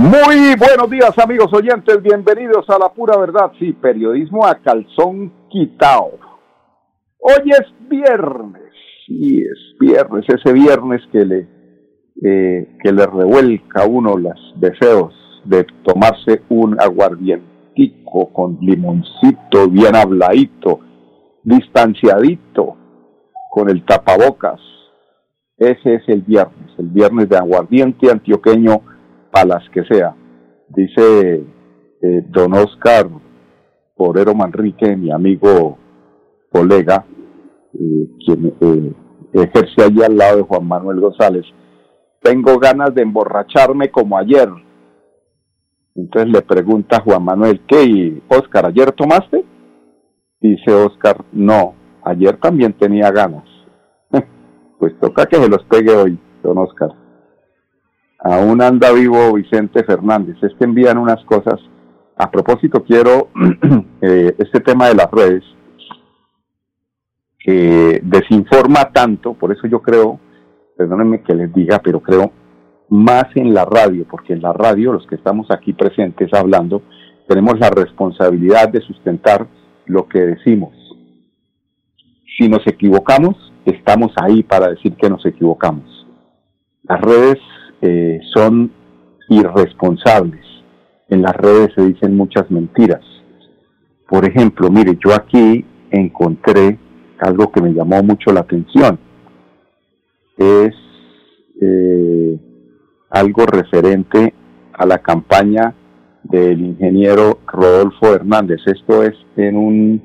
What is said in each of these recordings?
Muy buenos días amigos oyentes, bienvenidos a la pura verdad, sí, periodismo a calzón quitao. Hoy es viernes, sí, es viernes, ese viernes que le, eh, que le revuelca a uno los deseos de tomarse un aguardientico con limoncito bien habladito, distanciadito, con el tapabocas. Ese es el viernes, el viernes de aguardiente antioqueño para las que sea. Dice eh, don Oscar Porero Manrique, mi amigo, colega, eh, quien eh, ejerce allí al lado de Juan Manuel González, tengo ganas de emborracharme como ayer. Entonces le pregunta Juan Manuel, ¿qué? Oscar, ¿ayer tomaste? Dice Oscar, no, ayer también tenía ganas. pues toca que se los pegue hoy, don Oscar. Aún anda vivo Vicente Fernández. Es que envían unas cosas. A propósito, quiero eh, este tema de las redes que desinforma tanto, por eso yo creo, perdónenme que les diga, pero creo más en la radio, porque en la radio, los que estamos aquí presentes hablando, tenemos la responsabilidad de sustentar lo que decimos. Si nos equivocamos, estamos ahí para decir que nos equivocamos. Las redes eh, son irresponsables. En las redes se dicen muchas mentiras. Por ejemplo, mire, yo aquí encontré algo que me llamó mucho la atención. Es eh, algo referente a la campaña del ingeniero Rodolfo Hernández. Esto es en un,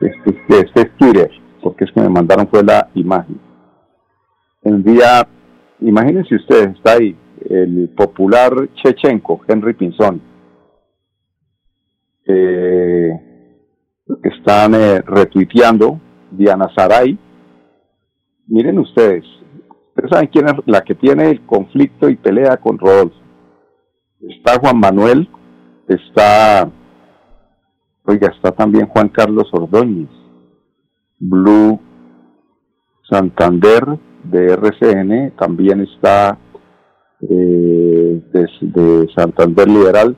este, este es Twitter, porque es que me mandaron fue la imagen. El día imagínense ustedes, está ahí el popular chechenco, Henry Pinzón. Eh, están eh, retuiteando Diana Saray. Miren ustedes, ustedes saben quién es la que tiene el conflicto y pelea con Rodolfo. Está Juan Manuel, está, oiga, está también Juan Carlos Ordóñez, Blue Santander, de RCN, también está eh, de, Santander Liberal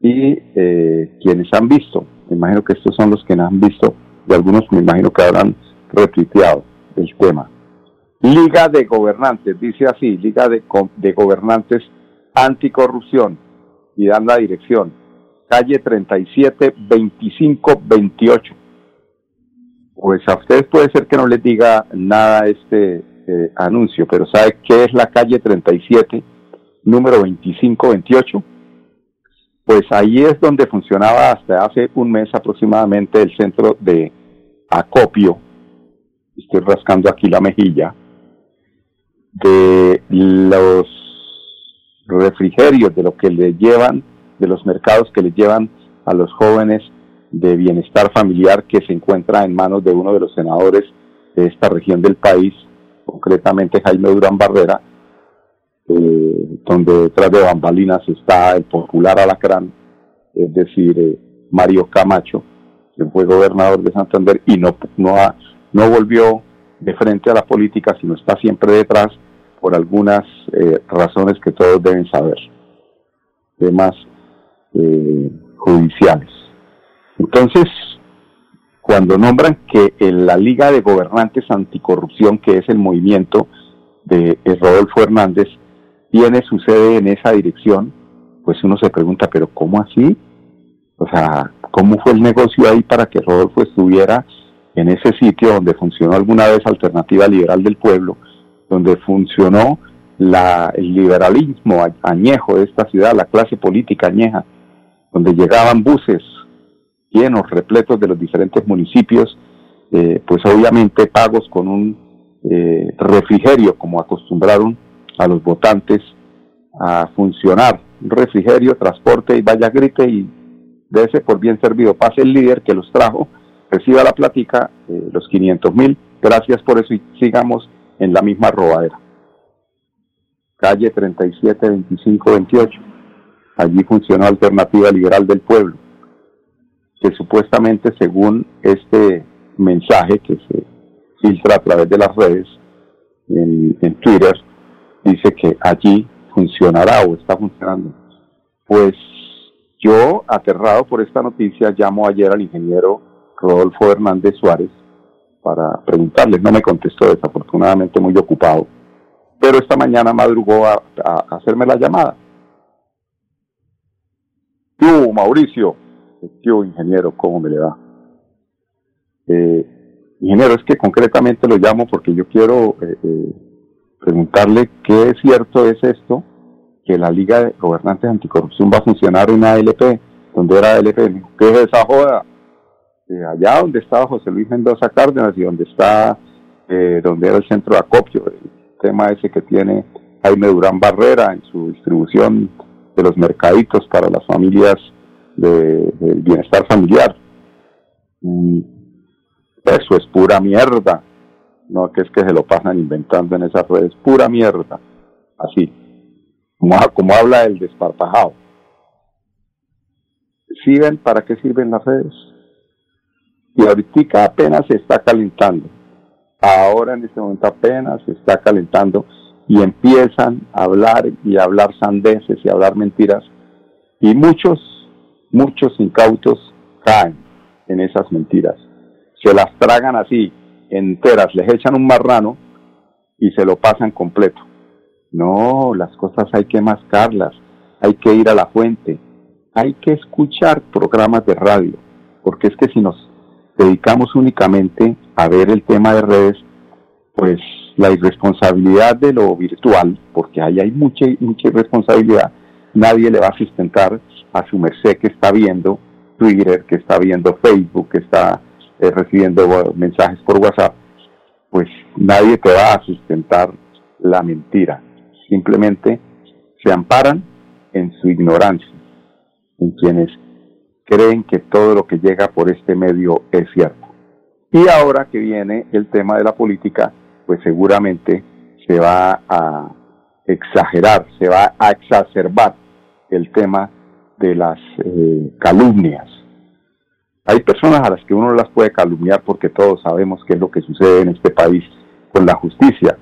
y eh, quienes han visto, me imagino que estos son los que han visto y algunos me imagino que habrán retuiteado el tema. Liga de Gobernantes, dice así, Liga de, de Gobernantes Anticorrupción y dan la dirección, calle 37 25 28 pues a ustedes puede ser que no les diga nada este eh, anuncio, pero ¿sabe qué es la calle 37, número 2528? Pues ahí es donde funcionaba hasta hace un mes aproximadamente el centro de acopio, estoy rascando aquí la mejilla, de los refrigerios, de lo que le llevan, de los mercados que le llevan a los jóvenes de bienestar familiar que se encuentra en manos de uno de los senadores de esta región del país, concretamente Jaime Durán Barrera, eh, donde detrás de bambalinas está el popular Alacrán, es decir, eh, Mario Camacho, quien fue gobernador de Santander y no, no, no volvió de frente a la política, sino está siempre detrás por algunas eh, razones que todos deben saber, temas judiciales. Entonces, cuando nombran que en la Liga de Gobernantes Anticorrupción, que es el movimiento de Rodolfo Hernández, tiene su sede en esa dirección, pues uno se pregunta, pero ¿cómo así? O sea, ¿cómo fue el negocio ahí para que Rodolfo estuviera en ese sitio donde funcionó alguna vez Alternativa Liberal del Pueblo, donde funcionó la, el liberalismo añejo de esta ciudad, la clase política añeja, donde llegaban buses llenos, repletos de los diferentes municipios, eh, pues obviamente pagos con un eh, refrigerio, como acostumbraron a los votantes a funcionar refrigerio, transporte y vaya grite y de ese por bien servido. Pase el líder que los trajo, reciba la platica, eh, los 500 mil, gracias por eso y sigamos en la misma robadera. Calle 37, 25, 28. Allí funcionó Alternativa Liberal del Pueblo, que supuestamente según este mensaje que se filtra a través de las redes, en, en Twitter, dice que allí funcionará o está funcionando. Pues yo, aterrado por esta noticia, llamo ayer al ingeniero Rodolfo Hernández Suárez para preguntarle. No me contestó, desafortunadamente muy ocupado. Pero esta mañana madrugó a, hacerme la llamada. Tú, Mauricio. Yo, ingeniero, ¿cómo me le da? Eh, ingeniero, es que concretamente lo llamo porque yo quiero eh, eh, preguntarle qué es cierto es esto, que la Liga de Gobernantes Anticorrupción va a funcionar en ALP, donde era ALP, ¿qué es esa joda? allá donde estaba José Luis Mendoza Cárdenas y donde está, eh, donde era el centro de acopio, el tema ese que tiene Jaime Durán Barrera en su distribución de los mercaditos para las familias del bienestar familiar. eso es pura mierda. No, que es que se lo pasan inventando en esas redes, pura mierda. Así, como, como habla el desparpajado. ¿Sí para qué sirven las redes? Y ahorita apenas se está calentando. Ahora en este momento apenas se está calentando y empiezan a hablar y a hablar sandeces y a hablar mentiras. Y muchos, muchos incautos caen en esas mentiras. Se las tragan así, enteras, les echan un marrano y se lo pasan completo. No, las cosas hay que mascarlas, hay que ir a la fuente, hay que escuchar programas de radio, porque es que si nos dedicamos únicamente a ver el tema de redes, pues la irresponsabilidad de lo virtual, porque ahí hay mucha, mucha irresponsabilidad, nadie le va a sustentar a su merced que está viendo Twitter, que está viendo Facebook, que está eh, recibiendo mensajes por WhatsApp, pues nadie te va a sustentar la mentira. Simplemente se amparan en su ignorancia, en quienes creen que todo lo que llega por este medio es cierto. Y ahora que viene el tema de la política, pues seguramente se va a exagerar, se va a exacerbar el tema de las eh, calumnias, hay personas a las que uno no las puede calumniar porque todos sabemos qué es lo que sucede en este país con la justicia.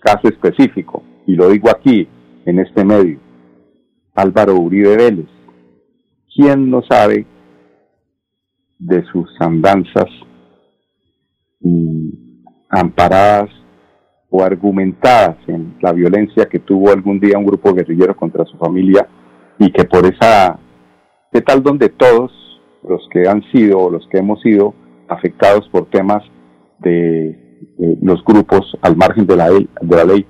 Caso específico, y lo digo aquí, en este medio, Álvaro Uribe Vélez. ¿Quién no sabe de sus andanzas mm, amparadas o argumentadas en la violencia que tuvo algún día un grupo guerrillero contra su familia y que por esa, ¿qué tal donde todos los que han sido o los que hemos sido afectados por temas de, los grupos al margen de la, de la ley,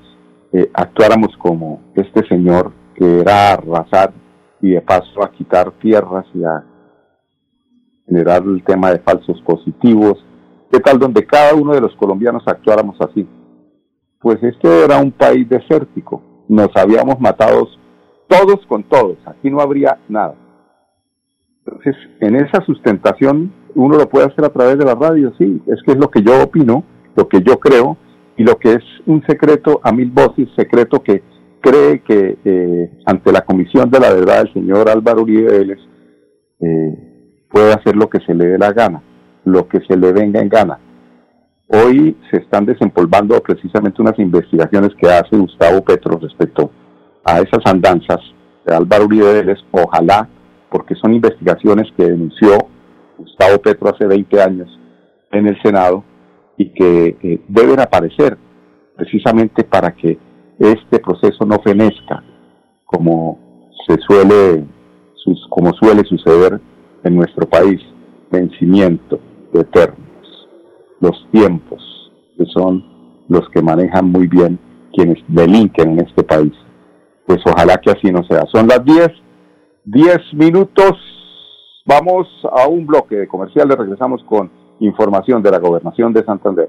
eh, actuáramos como este señor que era arrasar y de paso a quitar tierras y a generar el tema de falsos positivos, ¿qué tal donde cada uno de los colombianos actuáramos así? Pues este era un país desértico, nos habíamos matado todos con todos, aquí no habría nada. Entonces, en esa sustentación uno lo puede hacer a través de la radio, sí, es que es lo que yo opino, lo que yo creo y lo que es un secreto a mil voces, secreto que cree que eh, ante la Comisión de la Verdad el señor Álvaro Uribe Vélez eh, puede hacer lo que se le dé la gana, lo que se le venga en gana. Hoy se están desempolvando precisamente unas investigaciones que hace Gustavo Petro respecto a esas andanzas de Álvaro Uribe. Ojalá porque son investigaciones que denunció Gustavo Petro hace 20 años en el Senado y que eh, deben aparecer precisamente para que este proceso no fenezca como se suele como suele suceder en nuestro país vencimiento de eternos los tiempos que son los que manejan muy bien quienes delinquen en este país pues ojalá que así no sea son las 10 10 minutos. Vamos a un bloque de comerciales. Regresamos con información de la gobernación de Santander.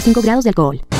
35 grados de alcohol.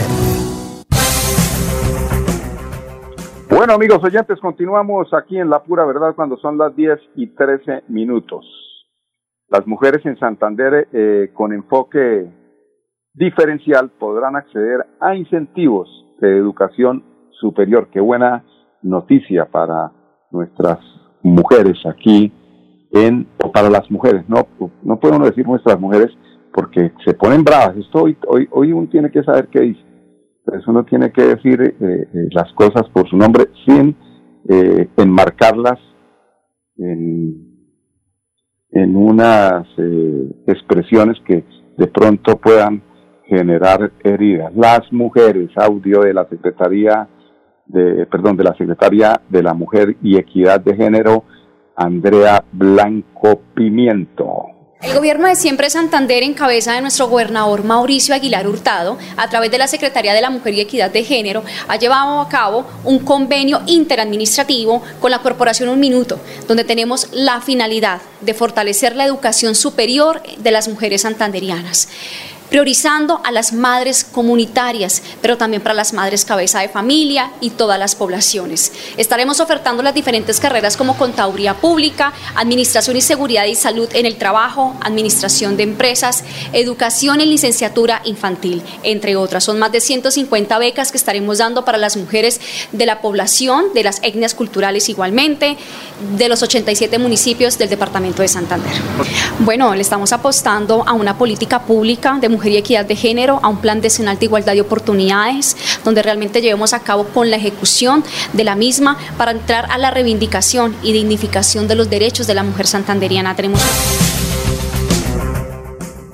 Bueno, amigos oyentes, continuamos aquí en La Pura Verdad cuando son las 10 y 13 minutos. Las mujeres en Santander eh, con enfoque diferencial podrán acceder a incentivos de educación superior. Qué buena noticia para nuestras mujeres aquí en, o para las mujeres, no, no podemos decir nuestras mujeres porque se ponen bravas. Esto hoy, hoy, hoy uno tiene que saber qué dice. Eso uno tiene que decir eh, eh, las cosas por su nombre sin eh, enmarcarlas en, en unas expresiones que de pronto puedan generar heridas. Las mujeres, audio de la Secretaría de, perdón, de la Secretaría de la Mujer y Equidad de Género, Andrea Blanco Pimiento. El gobierno de Siempre Santander, en cabeza de nuestro gobernador Mauricio Aguilar Hurtado, a través de la Secretaría de la Mujer y Equidad de Género, ha llevado a cabo un convenio interadministrativo con la Corporación Un Minuto, donde tenemos la finalidad de fortalecer la educación superior de las mujeres santanderianas priorizando a las madres comunitarias, pero también para las madres cabeza de familia y todas las poblaciones. Estaremos ofertando las diferentes carreras como contaduría pública, administración y seguridad y salud en el trabajo, administración de empresas, educación en licenciatura infantil, entre otras. Son más de 150 becas que estaremos dando para las mujeres de la población, de las etnias culturales igualmente, de los 87 municipios del departamento de Santander. Bueno, le estamos apostando a una política pública de mujeres Mujer y Equidad de Género, a un plan decenal de igualdad de oportunidades, donde realmente llevemos a cabo con la ejecución de la misma para entrar a la reivindicación y dignificación de los derechos de la mujer santanderiana. Tenemos...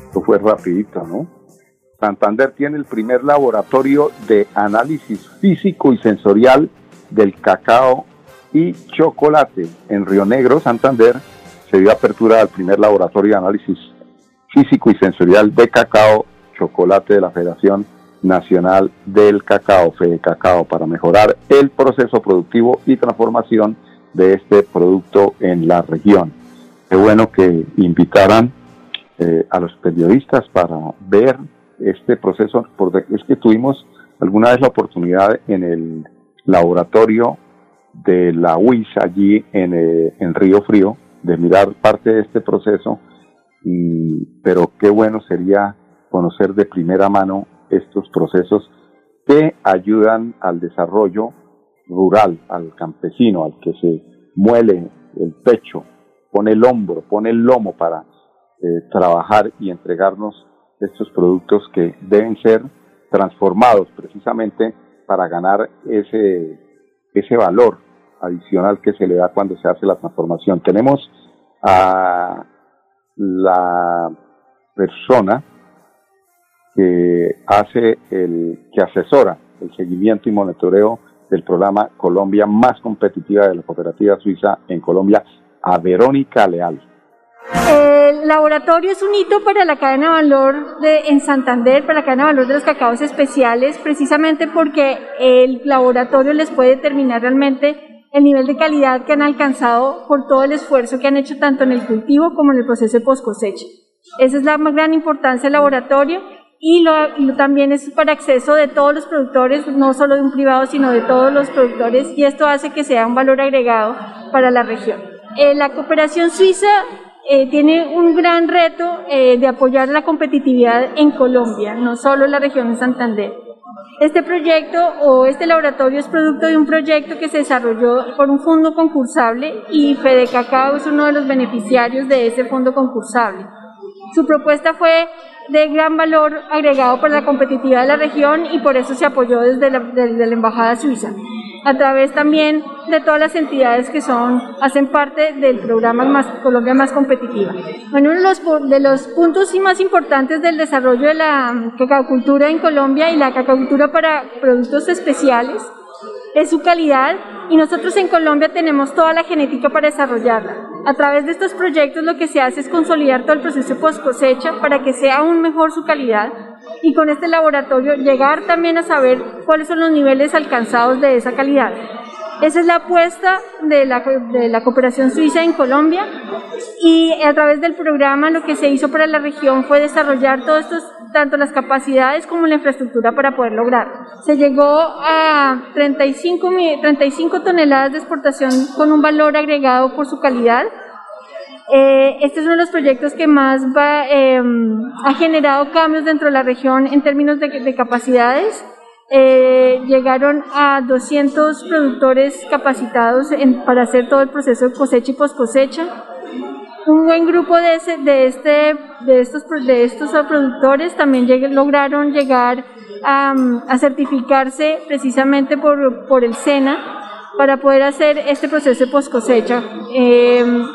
Esto fue rapidito, ¿no? Santander tiene el primer laboratorio de análisis físico y sensorial del cacao y chocolate. En Río Negro, Santander, se dio apertura al primer laboratorio de análisis físico y sensorial de cacao, chocolate de la Federación Nacional del Cacao, Fede Cacao, para mejorar el proceso productivo y transformación de este producto en la región. Qué bueno que invitaran eh, a los periodistas para ver este proceso, porque es que tuvimos alguna vez la oportunidad en el laboratorio de la UIS allí en, eh, en Río Frío de mirar parte de este proceso, y, pero qué bueno sería conocer de primera mano estos procesos que ayudan al desarrollo rural, al campesino, al que se muele el pecho, pone el hombro, pone el lomo para eh, trabajar y entregarnos estos productos que deben ser transformados precisamente para ganar ese, ese valor adicional que se le da cuando se hace la transformación. Tenemos a la persona que hace el, que asesora el seguimiento y monitoreo del programa Colombia más competitiva de la cooperativa suiza en Colombia, a Verónica Leal. El laboratorio es un hito para la cadena de valor de, en Santander, para la cadena de valor de los cacaos especiales, precisamente porque el laboratorio les puede determinar realmente el nivel de calidad que han alcanzado por todo el esfuerzo que han hecho tanto en el cultivo como en el proceso de post cosecha. Esa es la más gran importancia del laboratorio y, también es para acceso de todos los productores, no solo de un privado, sino de todos los productores y esto hace que sea un valor agregado para la región. Eh, la cooperación suiza eh, tiene un gran reto eh, de apoyar la competitividad en Colombia, no solo en la región de Santander. Este proyecto o este laboratorio es producto de un proyecto que se desarrolló por un fondo concursable y Fede Cacao es uno de los beneficiarios de ese fondo concursable. Su propuesta fue de gran valor agregado para la competitividad de la región y por eso se apoyó desde la, Embajada Suiza a través también de todas las entidades que son, hacen parte del programa más, Colombia Más Competitiva. Bueno, uno de los, de los puntos más importantes del desarrollo de la cacacultura en Colombia y la cacacultura para productos especiales es su calidad y nosotros en Colombia tenemos toda la genética para desarrollarla. A través de estos proyectos lo que se hace es consolidar todo el proceso post cosecha para que sea aún mejor su calidad y con este laboratorio llegar también a saber cuáles son los niveles alcanzados de esa calidad. Esa es la apuesta de la, de la, cooperación suiza en Colombia y a través del programa lo que se hizo para la región fue desarrollar todos estos, tanto las capacidades como la infraestructura para poder lograr. Se llegó a 35, 35 toneladas de exportación con un valor agregado por su calidad eh, este es uno de los proyectos que más em, ha generado cambios dentro de la región en términos de, capacidades. Eh, llegaron a 200 productores capacitados para hacer todo el proceso de cosecha y post cosecha. Un buen grupo de, de, este, de, estos, de estos productores también lograron llegar a, certificarse precisamente por, por el SENA para poder hacer este proceso de post cosecha. Em,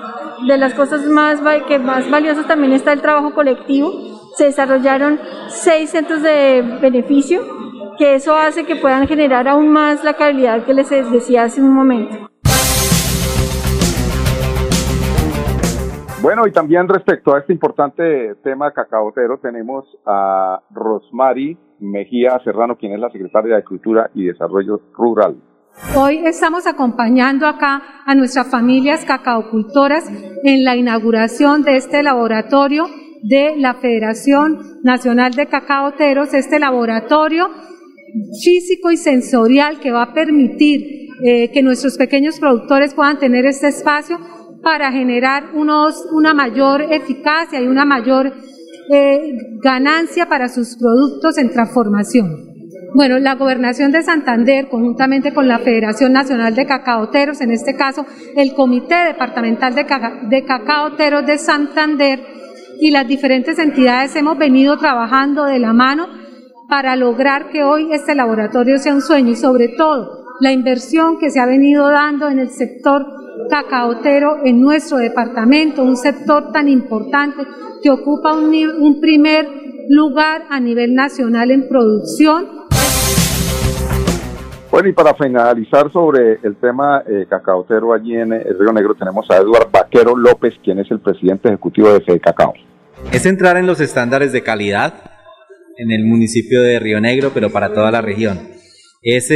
de las cosas más, que más valiosas también está el trabajo colectivo. Se desarrollaron seis centros de beneficio, que eso hace que puedan generar aún más la calidad que les decía hace un momento. Bueno, y también respecto a este importante tema cacaotero, tenemos a Rosmary Mejía Serrano, quien es la secretaria de Cultura y Desarrollo Rural. Hoy estamos acompañando acá a nuestras familias cacaocultoras en la inauguración de este laboratorio de la Federación Nacional de Cacaoteros, este laboratorio físico y sensorial que va a permitir eh, que nuestros pequeños productores puedan tener este espacio para generar unos, una mayor eficacia y una mayor eh, ganancia para sus productos en transformación. Bueno, la Gobernación de Santander, conjuntamente con la Federación Nacional de Cacaoteros, en este caso el Comité Departamental de, de Cacaoteros de Santander y las diferentes entidades hemos venido trabajando de la mano para lograr que hoy este laboratorio sea un sueño y sobre todo la inversión que se ha venido dando en el sector cacaotero en nuestro departamento, un sector tan importante que ocupa un, un primer lugar a nivel nacional en producción Bueno, y para finalizar sobre el tema eh, cacaotero allí en el Río Negro, tenemos a Eduardo Vaquero López, quien es el presidente ejecutivo de Fede Cacao. Es entrar en los estándares de calidad en el municipio de Río Negro, pero para toda la región. Es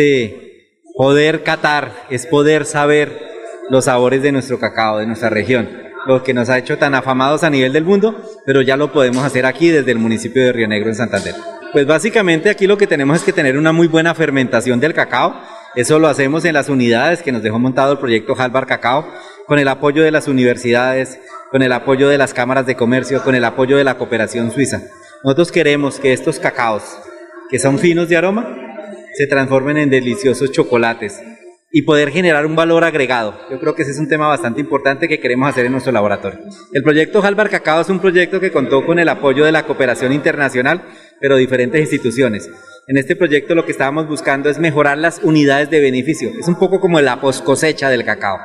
poder catar, es poder saber los sabores de nuestro cacao, de nuestra región, lo que nos ha hecho tan afamados a nivel del mundo, pero ya lo podemos hacer aquí desde el municipio de Río Negro en Santander. Pues básicamente aquí lo que tenemos es que tener una muy buena fermentación del cacao. Eso lo hacemos en las unidades que nos dejó montado el proyecto Halbar Cacao, con el apoyo de las universidades, con el apoyo de las cámaras de comercio, con el apoyo de la cooperación suiza. Nosotros queremos que estos cacaos, que son finos de aroma, se transformen en deliciosos chocolates y poder generar un valor agregado. Yo creo que ese es un tema bastante importante que queremos hacer en nuestro laboratorio. El proyecto Halbar Cacao es un proyecto que contó con el apoyo de la cooperación internacional, pero diferentes instituciones. En este proyecto lo que estábamos buscando es mejorar las unidades de beneficio. Es un poco como la post cosecha del cacao.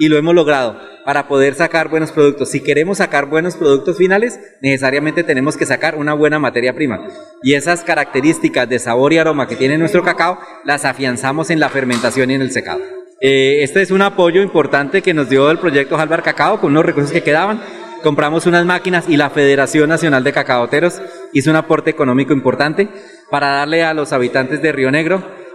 Y lo hemos logrado para poder sacar buenos productos. Si queremos sacar buenos productos finales, necesariamente tenemos que sacar una buena materia prima. Y esas características de sabor y aroma que tiene nuestro cacao, las afianzamos en la fermentación y en el secado. Eh, este es un apoyo importante que nos dio el proyecto Halvar Cacao con unos recursos que quedaban. Compramos unas máquinas y la Federación Nacional de Cacaoteros hizo un aporte económico importante para darle a los habitantes de Río Negro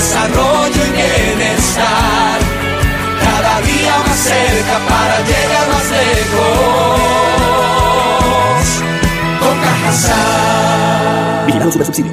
desarrollo y bienestar cada día más cerca para llegar más lejos. Con. Vigilado subsidio.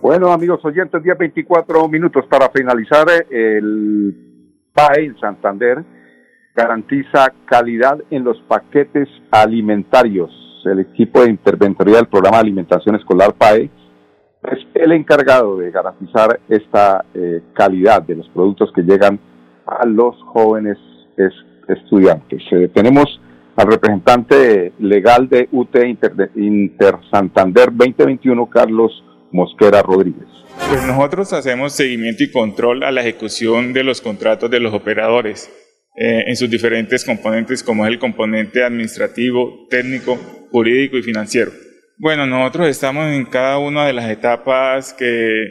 Bueno, amigos oyentes, día 24 minutos para finalizar. El PAE en Santander garantiza calidad en los paquetes alimentarios. El equipo de interventoría del programa de alimentación escolar PAE es el encargado de garantizar esta eh, calidad de los productos que llegan a los jóvenes estudiantes. Eh, tenemos al representante legal de UT Inter, Inter Santander 2021, Carlos Mosquera Rodríguez. Pues nosotros hacemos seguimiento y control a la ejecución de los contratos de los operadores eh, en sus diferentes componentes, como es el componente administrativo, técnico, jurídico y financiero. Bueno, nosotros estamos en cada una de las etapas que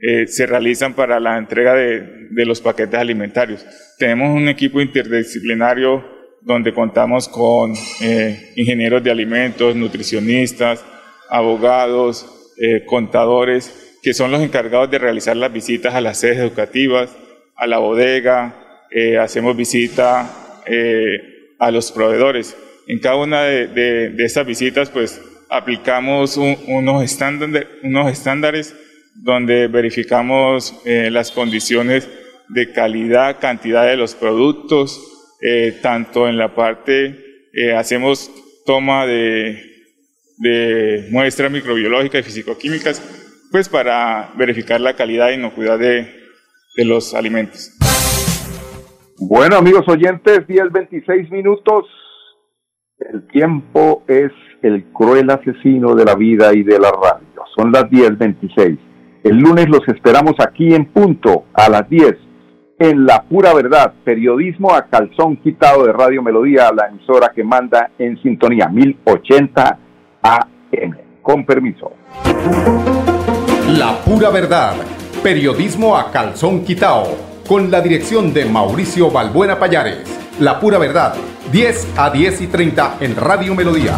eh, se realizan para la entrega de, de, los paquetes alimentarios. Tenemos un equipo interdisciplinario donde contamos con eh, ingenieros de alimentos, nutricionistas, abogados, eh, contadores, que son los encargados de realizar las visitas a las sedes educativas, a la bodega, eh, hacemos visita a los proveedores. En cada una de, de, estas visitas, pues aplicamos un, unos, unos estándares donde verificamos las condiciones de calidad, cantidad de los productos, eh, tanto en la parte, eh, hacemos toma de, de muestras microbiológicas y fisicoquímicas, pues para verificar la calidad e inocuidad de, de los alimentos. Bueno, amigos oyentes, 10-26 minutos. El tiempo es el cruel asesino de la vida y de la radio. Son las 10.26. El lunes los esperamos aquí en punto, a las 10 en La Pura Verdad, periodismo a calzón quitado de Radio Melodía, la emisora que manda en sintonía 1080 AM. Con permiso. La Pura Verdad, periodismo a calzón quitado, con la dirección de Mauricio Balbuena Payares. La Pura Verdad, 10 a 10 y 30 en Radio Melodía.